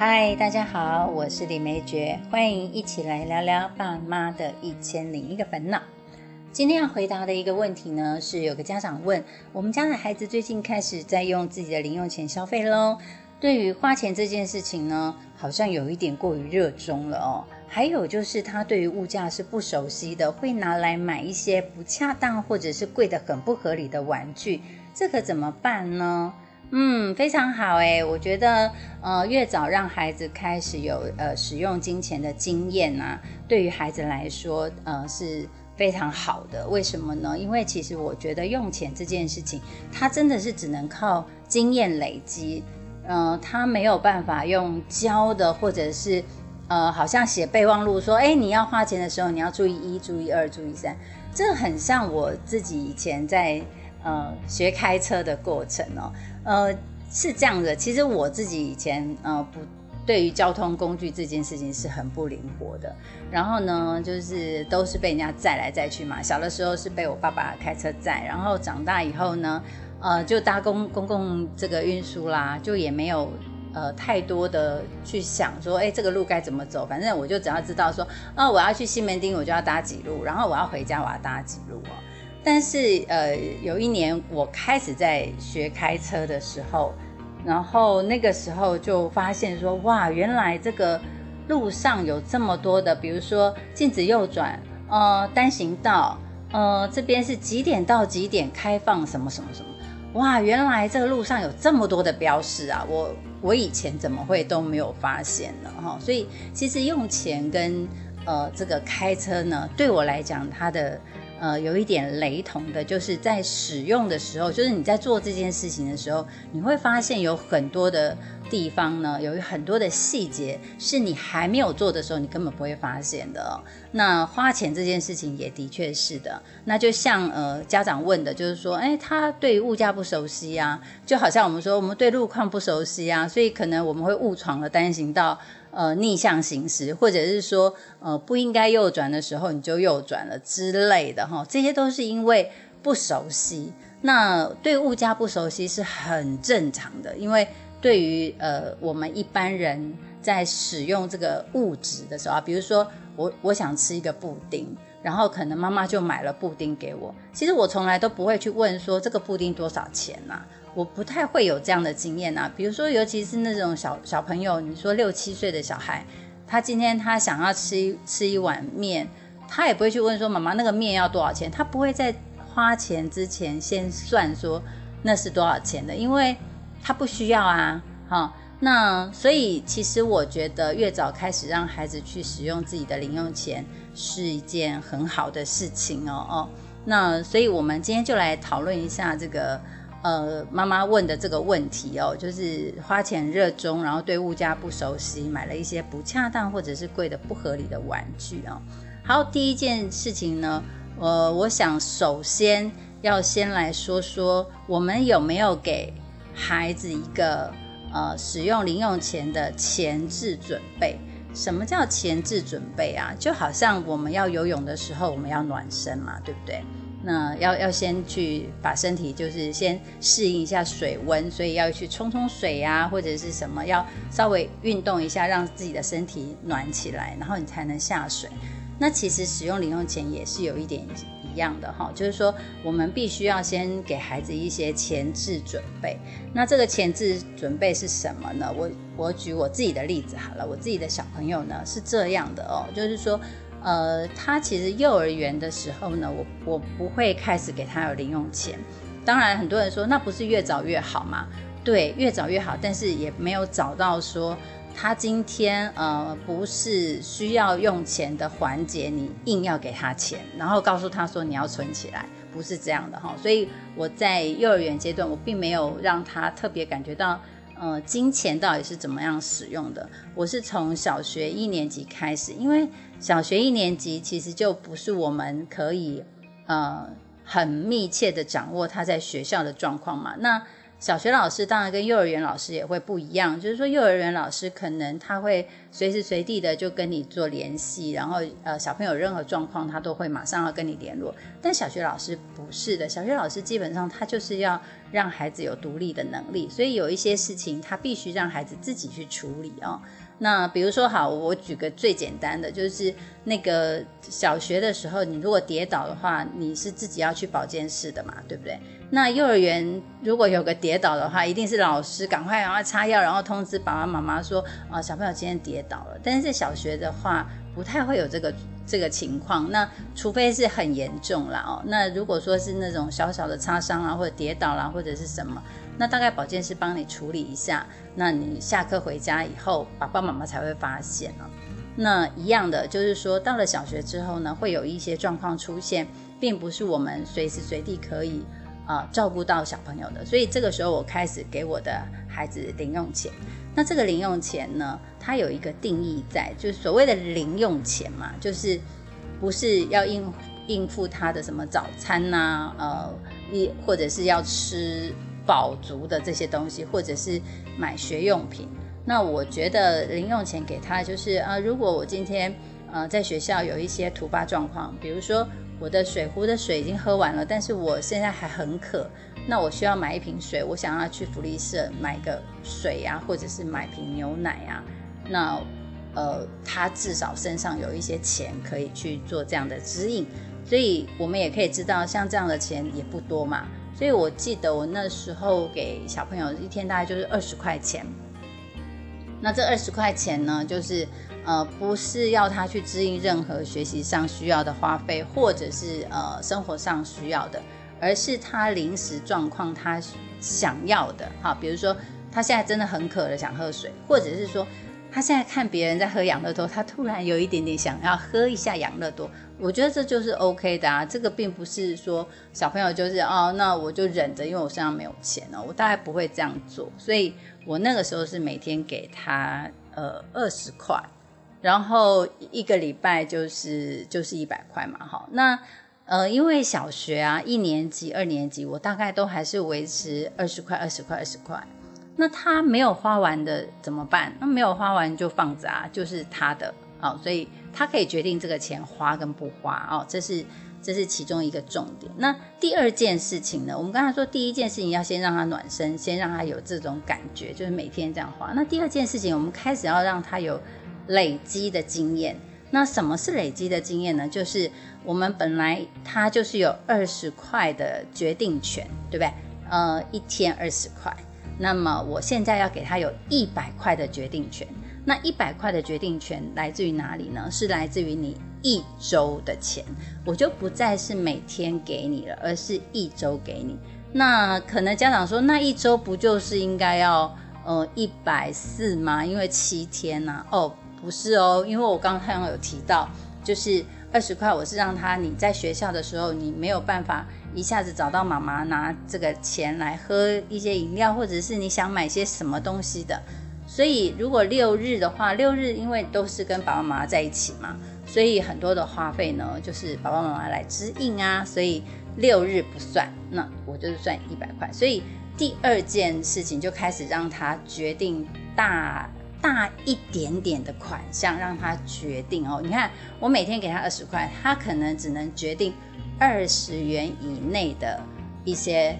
嗨，大家好，我是李梅珏，欢迎一起来聊聊爸妈的一千零一个烦恼。今天要回答的一个问题呢，是有个家长问，我们家的孩子最近开始在用自己的零用钱消费喽，对于花钱这件事情呢，好像有一点过于热衷了哦。还有就是他对于物价是不熟悉的，会拿来买一些不恰当或者是贵的很不合理的玩具，这可怎么办呢？嗯，非常好诶，我觉得呃，越早让孩子开始有呃使用金钱的经验啊，对于孩子来说呃是非常好的。为什么呢？因为其实我觉得用钱这件事情，它真的是只能靠经验累积，嗯，他没有办法用教的，或者是呃，好像写备忘录说，哎，你要花钱的时候你要注意一，注意二，注意三，这很像我自己以前在。呃，学开车的过程哦，呃，是这样的。其实我自己以前呃不对于交通工具这件事情是很不灵活的。然后呢，就是都是被人家载来载去嘛。小的时候是被我爸爸开车载，然后长大以后呢，呃，就搭公公共这个运输啦，就也没有呃太多的去想说，哎，这个路该怎么走。反正我就只要知道说，哦，我要去西门町，我就要搭几路，然后我要回家，我要搭几路哦。但是，呃，有一年我开始在学开车的时候，然后那个时候就发现说，哇，原来这个路上有这么多的，比如说禁止右转，呃，单行道，呃，这边是几点到几点开放，什么什么什么，哇，原来这个路上有这么多的标识啊，我我以前怎么会都没有发现呢？哈，所以其实用钱跟呃这个开车呢，对我来讲，它的。呃，有一点雷同的，就是在使用的时候，就是你在做这件事情的时候，你会发现有很多的地方呢，有很多的细节是你还没有做的时候，你根本不会发现的。那花钱这件事情也的确是的。那就像呃家长问的，就是说，哎，他对物价不熟悉啊，就好像我们说我们对路况不熟悉啊，所以可能我们会误闯了单行道。呃，逆向行驶，或者是说，呃，不应该右转的时候你就右转了之类的哈，这些都是因为不熟悉。那对物价不熟悉是很正常的，因为对于呃我们一般人在使用这个物质的时候啊，比如说我我想吃一个布丁，然后可能妈妈就买了布丁给我，其实我从来都不会去问说这个布丁多少钱呐。我不太会有这样的经验啊，比如说，尤其是那种小小朋友，你说六七岁的小孩，他今天他想要吃吃一碗面，他也不会去问说妈妈那个面要多少钱，他不会在花钱之前先算说那是多少钱的，因为他不需要啊，哈，那所以其实我觉得越早开始让孩子去使用自己的零用钱是一件很好的事情哦哦，那所以我们今天就来讨论一下这个。呃，妈妈问的这个问题哦，就是花钱热衷，然后对物价不熟悉，买了一些不恰当或者是贵的不合理的玩具啊。好，第一件事情呢，呃，我想首先要先来说说，我们有没有给孩子一个呃使用零用钱的前置准备？什么叫前置准备啊？就好像我们要游泳的时候，我们要暖身嘛，对不对？那要要先去把身体就是先适应一下水温，所以要去冲冲水呀，或者是什么，要稍微运动一下，让自己的身体暖起来，然后你才能下水。那其实使用零用钱也是有一点一样的哈，就是说我们必须要先给孩子一些前置准备。那这个前置准备是什么呢？我我举我自己的例子好了，我自己的小朋友呢是这样的哦，就是说。呃，他其实幼儿园的时候呢，我我不会开始给他有零用钱。当然，很多人说那不是越早越好吗？对，越早越好，但是也没有找到说他今天呃不是需要用钱的环节，你硬要给他钱，然后告诉他说你要存起来，不是这样的哈。所以我在幼儿园阶段，我并没有让他特别感觉到。呃，金钱到底是怎么样使用的？我是从小学一年级开始，因为小学一年级其实就不是我们可以呃很密切的掌握他在学校的状况嘛。那小学老师当然跟幼儿园老师也会不一样，就是说幼儿园老师可能他会随时随地的就跟你做联系，然后呃小朋友任何状况他都会马上要跟你联络。但小学老师不是的，小学老师基本上他就是要让孩子有独立的能力，所以有一些事情他必须让孩子自己去处理哦。那比如说好，我举个最简单的，就是那个小学的时候，你如果跌倒的话，你是自己要去保健室的嘛，对不对？那幼儿园如果有个跌倒的话，一定是老师赶快然后擦药，然后通知爸爸妈妈说啊小朋友今天跌倒了。但是在小学的话，不太会有这个这个情况。那除非是很严重了哦。那如果说是那种小小的擦伤啊，或者跌倒啦，或者是什么。那大概保健师帮你处理一下，那你下课回家以后，爸爸妈妈才会发现啊。那一样的就是说，到了小学之后呢，会有一些状况出现，并不是我们随时随地可以啊照顾到小朋友的。所以这个时候，我开始给我的孩子零用钱。那这个零用钱呢，它有一个定义在，就是所谓的零用钱嘛，就是不是要应应付他的什么早餐呐，呃，一或者是要吃。饱足的这些东西，或者是买学用品，那我觉得零用钱给他就是啊，如果我今天呃在学校有一些突发状况，比如说我的水壶的水已经喝完了，但是我现在还很渴，那我需要买一瓶水，我想要去福利社买个水呀，或者是买瓶牛奶呀，那呃他至少身上有一些钱可以去做这样的指引，所以我们也可以知道，像这样的钱也不多嘛。所以我记得我那时候给小朋友一天大概就是二十块钱。那这二十块钱呢，就是呃不是要他去支应任何学习上需要的花费，或者是呃生活上需要的，而是他临时状况他想要的。哈，比如说他现在真的很渴了，想喝水，或者是说。他现在看别人在喝养乐多，他突然有一点点想要喝一下养乐多。我觉得这就是 OK 的啊，这个并不是说小朋友就是哦，那我就忍着，因为我身上没有钱哦，我大概不会这样做。所以我那个时候是每天给他呃二十块，然后一个礼拜就是就是一百块嘛，好，那呃因为小学啊一年级、二年级，我大概都还是维持二十块、二十块、二十块。那他没有花完的怎么办？那没有花完就放着啊，就是他的哦，所以他可以决定这个钱花跟不花哦，这是这是其中一个重点。那第二件事情呢？我们刚才说第一件事情要先让他暖身，先让他有这种感觉，就是每天这样花。那第二件事情，我们开始要让他有累积的经验。那什么是累积的经验呢？就是我们本来他就是有二十块的决定权，对不对？呃，一天二十块。那么我现在要给他有一百块的决定权，那一百块的决定权来自于哪里呢？是来自于你一周的钱，我就不再是每天给你了，而是一周给你。那可能家长说，那一周不就是应该要呃一百四吗？因为七天呐。哦，不是哦，因为我刚刚太阳有提到，就是二十块，我是让他你在学校的时候你没有办法。一下子找到妈妈拿这个钱来喝一些饮料，或者是你想买些什么东西的。所以如果六日的话，六日因为都是跟爸爸妈妈在一起嘛，所以很多的花费呢就是爸爸妈妈来支应啊，所以六日不算，那我就是算一百块。所以第二件事情就开始让他决定大大一点点的款项，让他决定哦。你看我每天给他二十块，他可能只能决定。二十元以内的一些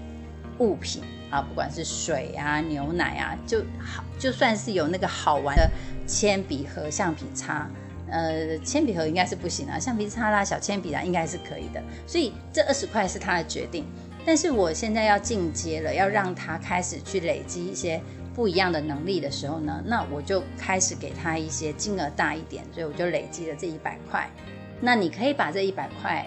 物品啊，不管是水啊、牛奶啊，就好，就算是有那个好玩的铅笔盒、橡皮擦，呃，铅笔盒应该是不行啊，橡皮擦啦、小铅笔啦，应该是可以的。所以这二十块是他的决定。但是我现在要进阶了，要让他开始去累积一些不一样的能力的时候呢，那我就开始给他一些金额大一点，所以我就累积了这一百块。那你可以把这一百块。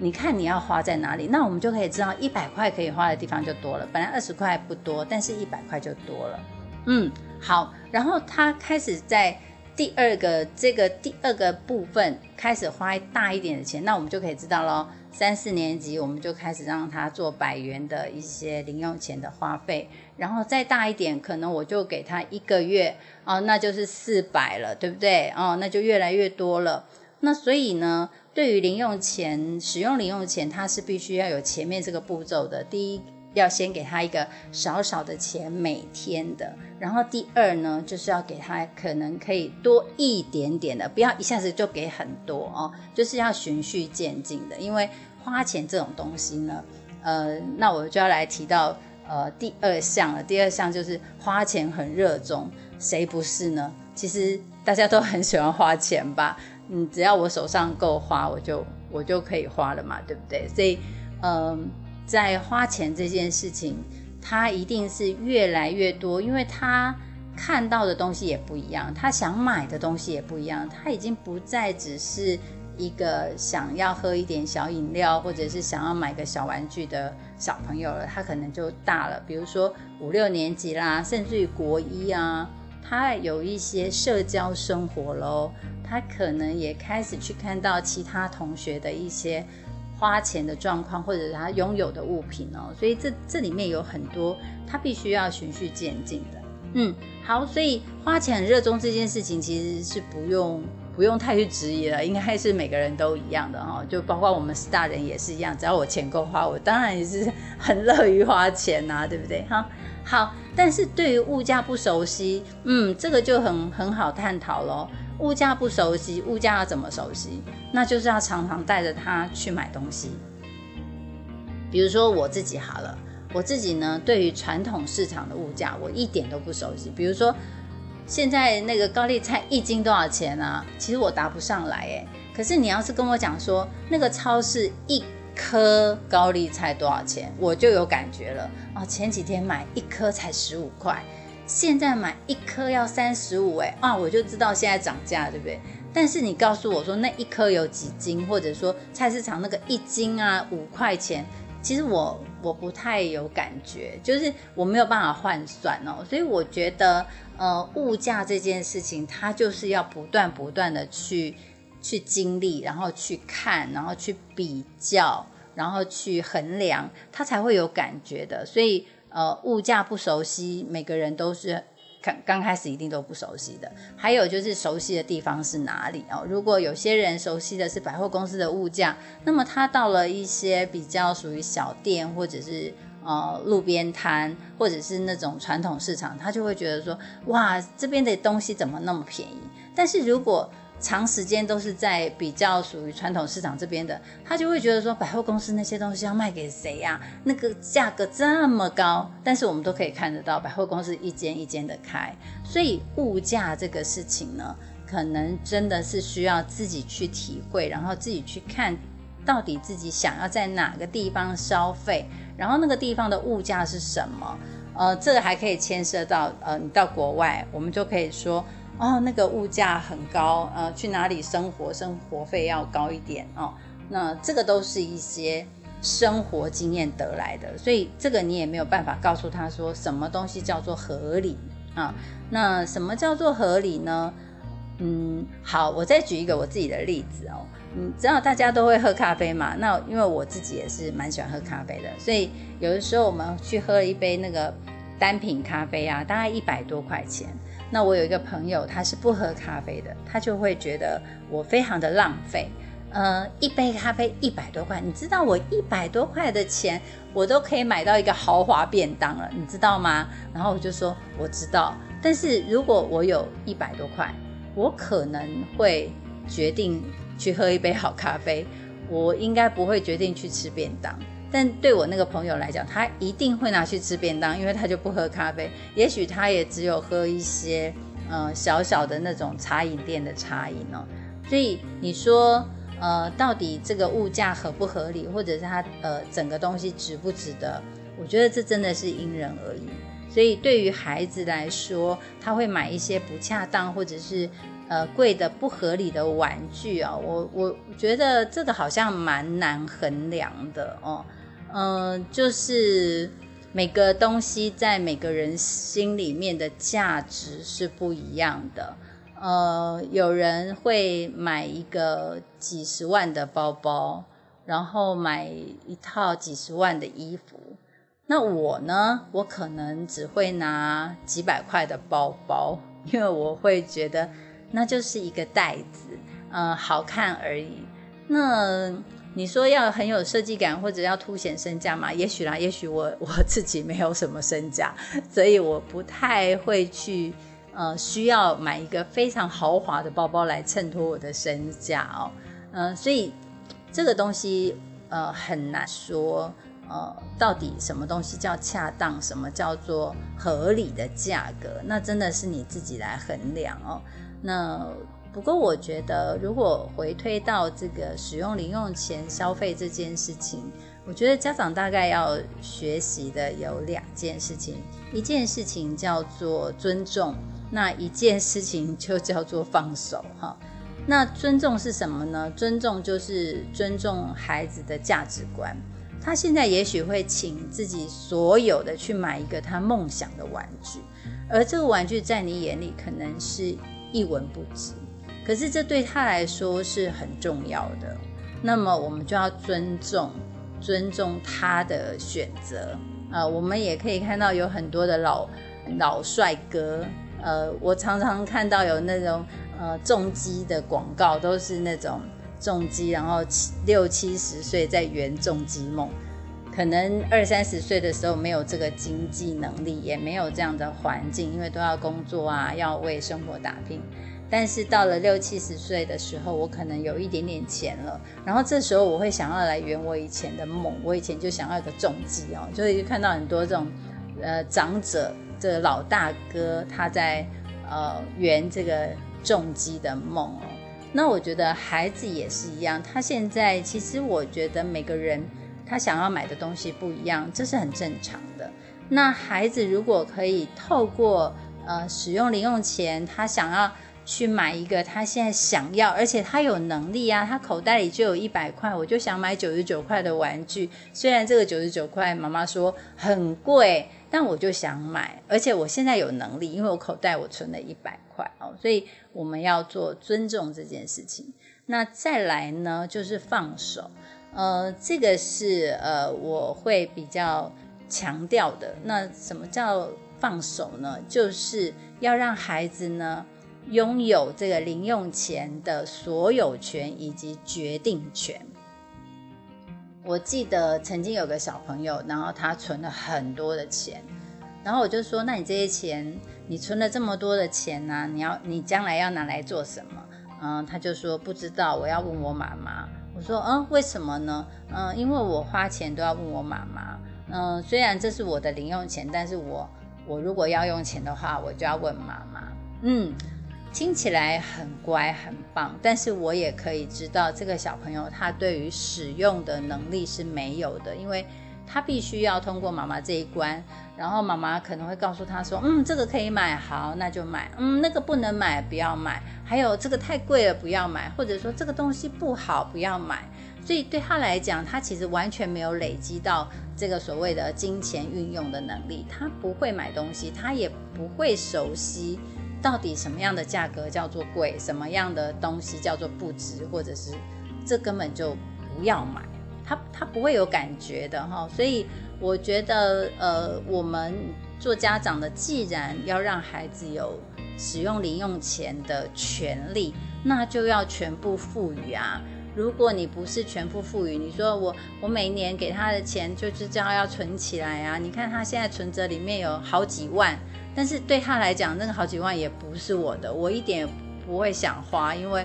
你看你要花在哪里，那我们就可以知道一百块可以花的地方就多了。本来二十块不多，但是一百块就多了。嗯，好，然后他开始在第二个这个第二个部分开始花大一点的钱，那我们就可以知道喽。三四年级我们就开始让他做百元的一些零用钱的花费，然后再大一点，可能我就给他一个月哦，那就是四百了，对不对？哦，那就越来越多了。那所以呢？对于零用钱使用零用钱，它是必须要有前面这个步骤的。第一，要先给他一个少少的钱每天的，然后第二呢，就是要给他可能可以多一点点的，不要一下子就给很多哦，就是要循序渐进的。因为花钱这种东西呢，呃，那我就要来提到呃第二项了。第二项就是花钱很热衷，谁不是呢？其实大家都很喜欢花钱吧？嗯，只要我手上够花，我就我就可以花了嘛，对不对？所以，嗯。在花钱这件事情，他一定是越来越多，因为他看到的东西也不一样，他想买的东西也不一样，他已经不再只是一个想要喝一点小饮料，或者是想要买个小玩具的小朋友了，他可能就大了，比如说五六年级啦，甚至于国一啊，他有一些社交生活喽，他可能也开始去看到其他同学的一些。花钱的状况，或者他拥有的物品哦，所以这这里面有很多他必须要循序渐进的。嗯，好，所以花钱很热衷这件事情，其实是不用不用太去质疑了，应该是每个人都一样的哈，就包括我们是大人也是一样，只要我钱够花，我当然也是很乐于花钱呐，对不对？哈，好，但是对于物价不熟悉，嗯，这个就很很好探讨喽。物价不熟悉，物价要怎么熟悉？那就是要常常带着他去买东西。比如说我自己好了，我自己呢，对于传统市场的物价，我一点都不熟悉。比如说现在那个高丽菜一斤多少钱啊？其实我答不上来哎。可是你要是跟我讲说那个超市一颗高丽菜多少钱，我就有感觉了啊。前几天买一颗才十五块。现在买一颗要三十五哎啊，我就知道现在涨价，对不对？但是你告诉我说那一颗有几斤，或者说菜市场那个一斤啊五块钱，其实我我不太有感觉，就是我没有办法换算哦。所以我觉得呃物价这件事情，它就是要不断不断的去去经历，然后去看，然后去比较，然后去衡量，它才会有感觉的。所以。呃，物价不熟悉，每个人都是刚刚开始一定都不熟悉的。还有就是熟悉的地方是哪里哦？如果有些人熟悉的是百货公司的物价，那么他到了一些比较属于小店或者是呃路边摊，或者是那种传统市场，他就会觉得说，哇，这边的东西怎么那么便宜？但是如果长时间都是在比较属于传统市场这边的，他就会觉得说百货公司那些东西要卖给谁呀？那个价格这么高，但是我们都可以看得到百货公司一间一间的开，所以物价这个事情呢，可能真的是需要自己去体会，然后自己去看到底自己想要在哪个地方消费，然后那个地方的物价是什么？呃，这个还可以牵涉到呃，你到国外，我们就可以说。哦，那个物价很高，呃，去哪里生活，生活费要高一点哦。那这个都是一些生活经验得来的，所以这个你也没有办法告诉他说什么东西叫做合理啊。那什么叫做合理呢？嗯，好，我再举一个我自己的例子哦。你知道大家都会喝咖啡嘛？那因为我自己也是蛮喜欢喝咖啡的，所以有的时候我们去喝一杯那个单品咖啡啊，大概一百多块钱。那我有一个朋友，他是不喝咖啡的，他就会觉得我非常的浪费。呃，一杯咖啡一百多块，你知道我一百多块的钱，我都可以买到一个豪华便当了，你知道吗？然后我就说我知道，但是如果我有一百多块，我可能会决定去喝一杯好咖啡，我应该不会决定去吃便当。但对我那个朋友来讲，他一定会拿去吃便当，因为他就不喝咖啡。也许他也只有喝一些，呃，小小的那种茶饮店的茶饮哦。所以你说，呃，到底这个物价合不合理，或者是它呃整个东西值不值得？我觉得这真的是因人而异。所以对于孩子来说，他会买一些不恰当或者是呃贵的不合理的玩具啊。我我觉得这个好像蛮难衡量的哦。嗯，就是每个东西在每个人心里面的价值是不一样的。呃，有人会买一个几十万的包包，然后买一套几十万的衣服。那我呢？我可能只会拿几百块的包包，因为我会觉得那就是一个袋子，呃，好看而已。那。你说要很有设计感或者要凸显身价嘛？也许啦，也许我 我自己没有什么身价，所以我不太会去呃需要买一个非常豪华的包包来衬托我的身价哦。嗯，所以这个东西呃很难说呃到底什么东西叫恰当，什么叫做合理的价格，那真的是你自己来衡量哦。那。不过，我觉得如果回推到这个使用零用钱消费这件事情，我觉得家长大概要学习的有两件事情，一件事情叫做尊重，那一件事情就叫做放手哈。那尊重是什么呢？尊重就是尊重孩子的价值观。他现在也许会请自己所有的去买一个他梦想的玩具，而这个玩具在你眼里可能是一文不值。可是这对他来说是很重要的，那么我们就要尊重，尊重他的选择。呃，我们也可以看到有很多的老老帅哥，呃，我常常看到有那种呃重机的广告，都是那种重机，然后七六七十岁在圆重机梦，可能二三十岁的时候没有这个经济能力，也没有这样的环境，因为都要工作啊，要为生活打拼。但是到了六七十岁的时候，我可能有一点点钱了，然后这时候我会想要来圆我以前的梦。我以前就想要一个重机哦，就会看到很多这种呃长者，这个老大哥他在呃圆这个重机的梦哦。那我觉得孩子也是一样，他现在其实我觉得每个人他想要买的东西不一样，这是很正常的。那孩子如果可以透过呃使用零用钱，他想要。去买一个他现在想要，而且他有能力啊，他口袋里就有一百块，我就想买九十九块的玩具。虽然这个九十九块妈妈说很贵，但我就想买，而且我现在有能力，因为我口袋我存了一百块哦，所以我们要做尊重这件事情。那再来呢，就是放手，呃，这个是呃我会比较强调的。那什么叫放手呢？就是要让孩子呢。拥有这个零用钱的所有权以及决定权。我记得曾经有个小朋友，然后他存了很多的钱，然后我就说：“那你这些钱，你存了这么多的钱呢？你要你将来要拿来做什么？”嗯，他就说：“不知道，我要问我妈妈。”我说：“嗯，为什么呢？嗯，因为我花钱都要问我妈妈。嗯，虽然这是我的零用钱，但是我我如果要用钱的话，我就要问妈妈。”嗯。听起来很乖很棒，但是我也可以知道这个小朋友他对于使用的能力是没有的，因为他必须要通过妈妈这一关，然后妈妈可能会告诉他说：“嗯，这个可以买，好，那就买。嗯，那个不能买，不要买。还有这个太贵了，不要买。或者说这个东西不好，不要买。”所以对他来讲，他其实完全没有累积到这个所谓的金钱运用的能力，他不会买东西，他也不会熟悉。到底什么样的价格叫做贵？什么样的东西叫做不值？或者是这根本就不要买，他他不会有感觉的哈。所以我觉得，呃，我们做家长的，既然要让孩子有使用零用钱的权利，那就要全部赋予啊。如果你不是全部赋予，你说我我每年给他的钱就是这样要存起来啊？你看他现在存折里面有好几万。但是对他来讲，那个好几万也不是我的，我一点也不会想花，因为，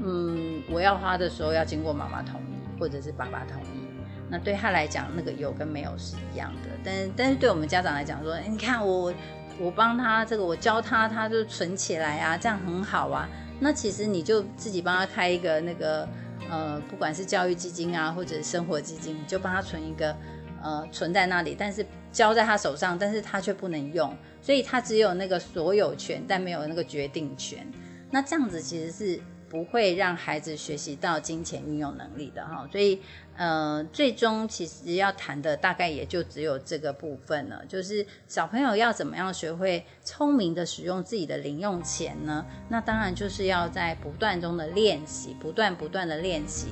嗯，我要花的时候要经过妈妈同意或者是爸爸同意。那对他来讲，那个有跟没有是一样的。但，但是对我们家长来讲，说，你看我我帮他这个，我教他，他就存起来啊，这样很好啊。那其实你就自己帮他开一个那个呃，不管是教育基金啊，或者生活基金，你就帮他存一个呃，存在那里，但是交在他手上，但是他却不能用。所以他只有那个所有权，但没有那个决定权。那这样子其实是不会让孩子学习到金钱运用能力的哈。所以，呃，最终其实要谈的大概也就只有这个部分了，就是小朋友要怎么样学会聪明的使用自己的零用钱呢？那当然就是要在不断中的练习，不断不断的练习，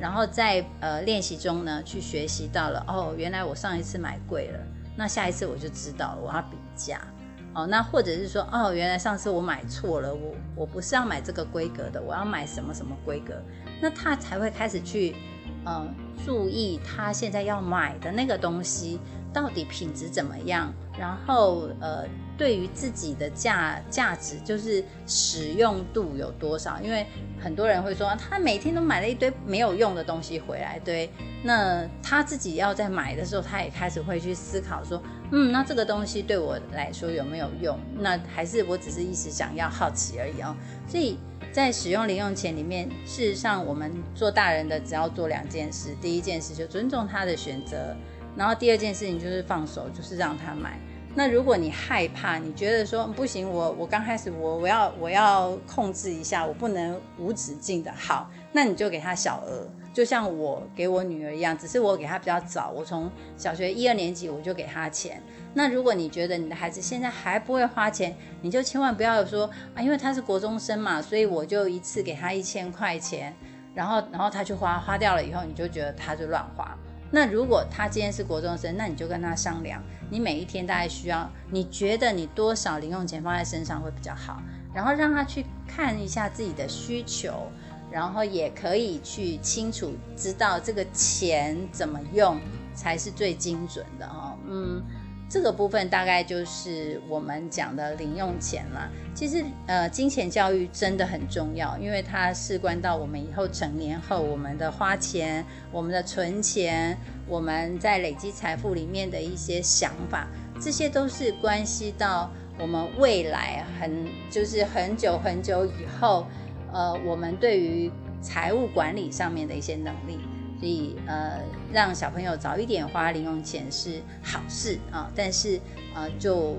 然后在呃练习中呢去学习到了哦，原来我上一次买贵了。那下一次我就知道了，我要比价哦。那或者是说，哦，原来上次我买错了，我我不是要买这个规格的，我要买什么什么规格，那他才会开始去呃注意他现在要买的那个东西到底品质怎么样，然后呃。对于自己的价价值，就是使用度有多少？因为很多人会说，他每天都买了一堆没有用的东西回来，对，那他自己要在买的时候，他也开始会去思考说，嗯，那这个东西对我来说有没有用？那还是我只是一时想要好奇而已哦。所以在使用零用钱里面，事实上我们做大人的只要做两件事，第一件事就尊重他的选择，然后第二件事情就是放手，就是让他买。那如果你害怕，你觉得说不行，我我刚开始我我要我要控制一下，我不能无止境的好，那你就给他小额，就像我给我女儿一样，只是我给她比较早，我从小学一二年级我就给她钱。那如果你觉得你的孩子现在还不会花钱，你就千万不要说啊，因为他是国中生嘛，所以我就一次给他一千块钱，然后然后他去花花掉了以后，你就觉得他就乱花。那如果他今天是国中生，那你就跟他商量，你每一天大概需要，你觉得你多少零用钱放在身上会比较好，然后让他去看一下自己的需求，然后也可以去清楚知道这个钱怎么用才是最精准的哈，嗯。这个部分大概就是我们讲的零用钱了。其实，呃，金钱教育真的很重要，因为它事关到我们以后成年后我们的花钱、我们的存钱、我们在累积财富里面的一些想法，这些都是关系到我们未来很就是很久很久以后，呃，我们对于财务管理上面的一些能力。所以，呃，让小朋友早一点花零用钱是好事啊，但是，呃，就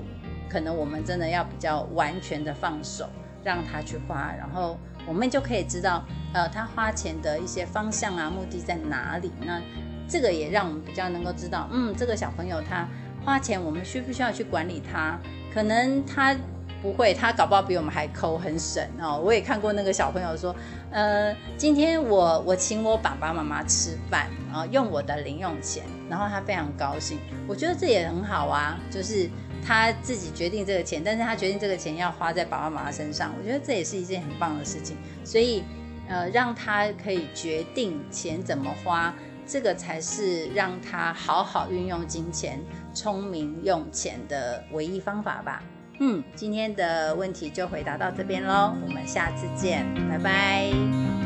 可能我们真的要比较完全的放手，让他去花，然后我们就可以知道，呃，他花钱的一些方向啊，目的在哪里。那这个也让我们比较能够知道，嗯，这个小朋友他花钱，我们需不需要去管理他？可能他。不会，他搞不好比我们还抠，很省哦。我也看过那个小朋友说，呃，今天我我请我爸爸妈妈吃饭然后，用我的零用钱，然后他非常高兴。我觉得这也很好啊，就是他自己决定这个钱，但是他决定这个钱要花在爸爸妈妈身上，我觉得这也是一件很棒的事情。所以，呃，让他可以决定钱怎么花，这个才是让他好好运用金钱、聪明用钱的唯一方法吧。嗯，今天的问题就回答到这边喽，我们下次见，拜拜。